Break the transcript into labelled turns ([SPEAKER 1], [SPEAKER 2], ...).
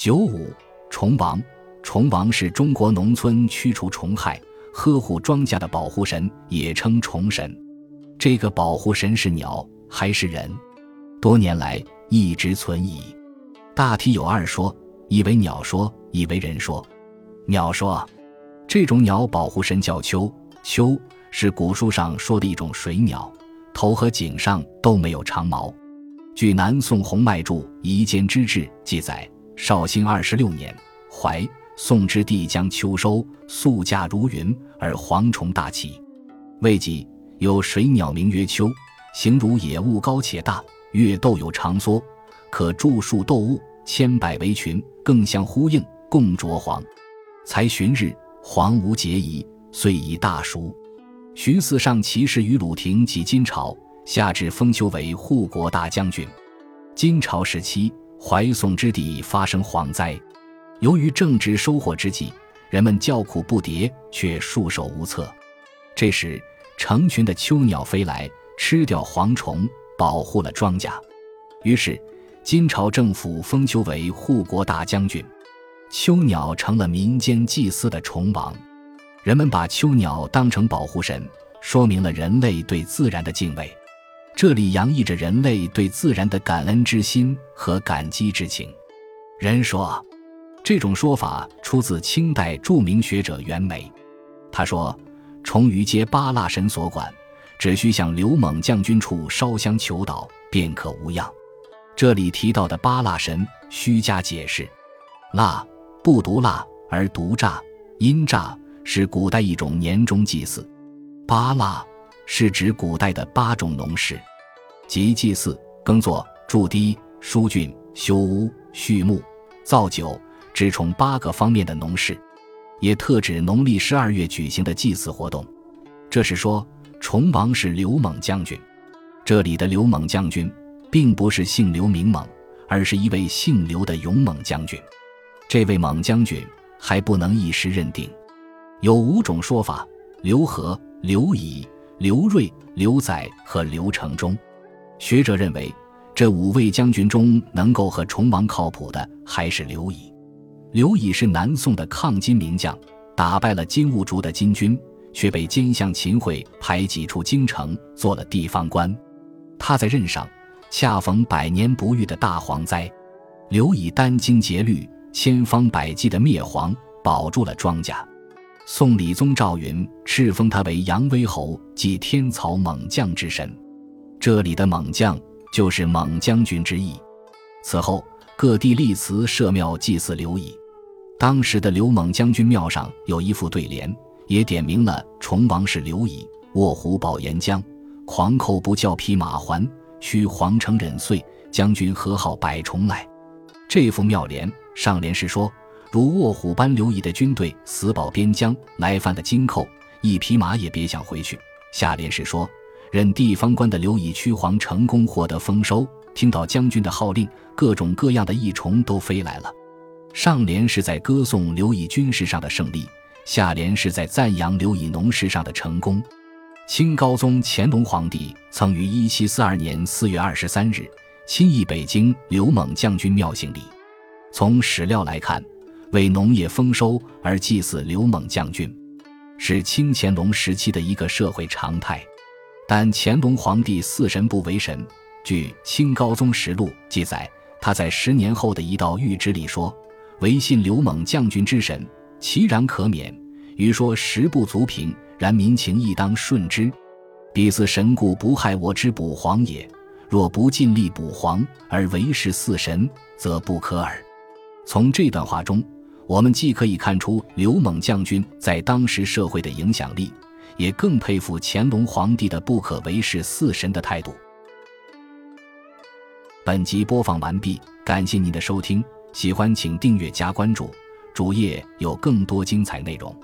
[SPEAKER 1] 九五虫王，虫王是中国农村驱除虫害、呵护庄稼的保护神，也称虫神。这个保护神是鸟还是人？多年来一直存疑。大体有二说：一为鸟说，一为人说。鸟说，这种鸟保护神叫秋，秋是古书上说的一种水鸟，头和颈上都没有长毛。据南宋洪迈著《夷坚之志》记载。绍兴二十六年，怀宋之帝将秋收，粟价如云，而蝗虫大起。未几，有水鸟名曰秋，形如野物，高且大，月斗有长缩，可著树斗物，千百为群，更相呼应，共啄黄。才旬日，黄无结遗，遂以大熟。徐嗣上骑士于鲁廷及金朝，下至封丘为护国大将军。金朝时期。淮宋之地发生蝗灾，由于正值收获之际，人们叫苦不迭，却束手无策。这时，成群的秋鸟飞来，吃掉蝗虫，保护了庄稼。于是，金朝政府封秋为护国大将军，秋鸟成了民间祭祀的虫王。人们把秋鸟当成保护神，说明了人类对自然的敬畏。这里洋溢着人类对自然的感恩之心和感激之情。人说，这种说法出自清代著名学者袁枚。他说：“虫鱼皆八腊神所管，只需向刘猛将军处烧香求祷，便可无恙。”这里提到的八腊神，虚加解释：蜡不独腊而独诈，阴诈是古代一种年终祭祀。八腊。是指古代的八种农事，即祭祀、耕作、筑堤、疏浚、修屋、畜牧、造酒，只从八个方面的农事，也特指农历十二月举行的祭祀活动。这是说，崇王是刘猛将军。这里的刘猛将军，并不是姓刘名猛，而是一位姓刘的勇猛将军。这位猛将军还不能一时认定，有五种说法：刘和、刘乙。刘瑞、刘载和刘承忠，学者认为，这五位将军中能够和崇王靠谱的还是刘乙。刘乙是南宋的抗金名将，打败了金兀术的金军，却被奸相秦桧排挤出京城，做了地方官。他在任上，恰逢百年不遇的大蝗灾，刘乙殚精竭虑，千方百计的灭蝗，保住了庄稼。宋理宗赵云敕封他为扬威侯，即天朝猛将之神。这里的猛将就是猛将军之意。此后，各地立祠设庙祭祀刘乙。当时的刘猛将军庙上有一副对联，也点明了崇王是刘乙。卧虎保岩浆，狂寇不教匹马还。须皇城忍岁，将军何好百重来。这副庙联上联是说。如卧虎般刘乙的军队死保边疆，来犯的金寇一匹马也别想回去。下联是说，任地方官的刘以驱蝗成功，获得丰收。听到将军的号令，各种各样的益虫都飞来了。上联是在歌颂刘以军事上的胜利，下联是在赞扬刘以农事上的成功。清高宗乾隆皇帝曾于一七四二年四月二十三日亲诣北京刘猛将军庙行礼。从史料来看。为农业丰收而祭祀刘猛将军，是清乾隆时期的一个社会常态。但乾隆皇帝祀神不为神。据《清高宗实录》记载，他在十年后的一道谕旨里说：“唯信刘猛将军之神，其然可免。余说食不足凭，然民情亦当顺之。彼似神故不害我之捕黄也。若不尽力捕黄而为是祀神，则不可耳。”从这段话中。我们既可以看出刘猛将军在当时社会的影响力，也更佩服乾隆皇帝的不可为世四神的态度。本集播放完毕，感谢您的收听，喜欢请订阅加关注，主页有更多精彩内容。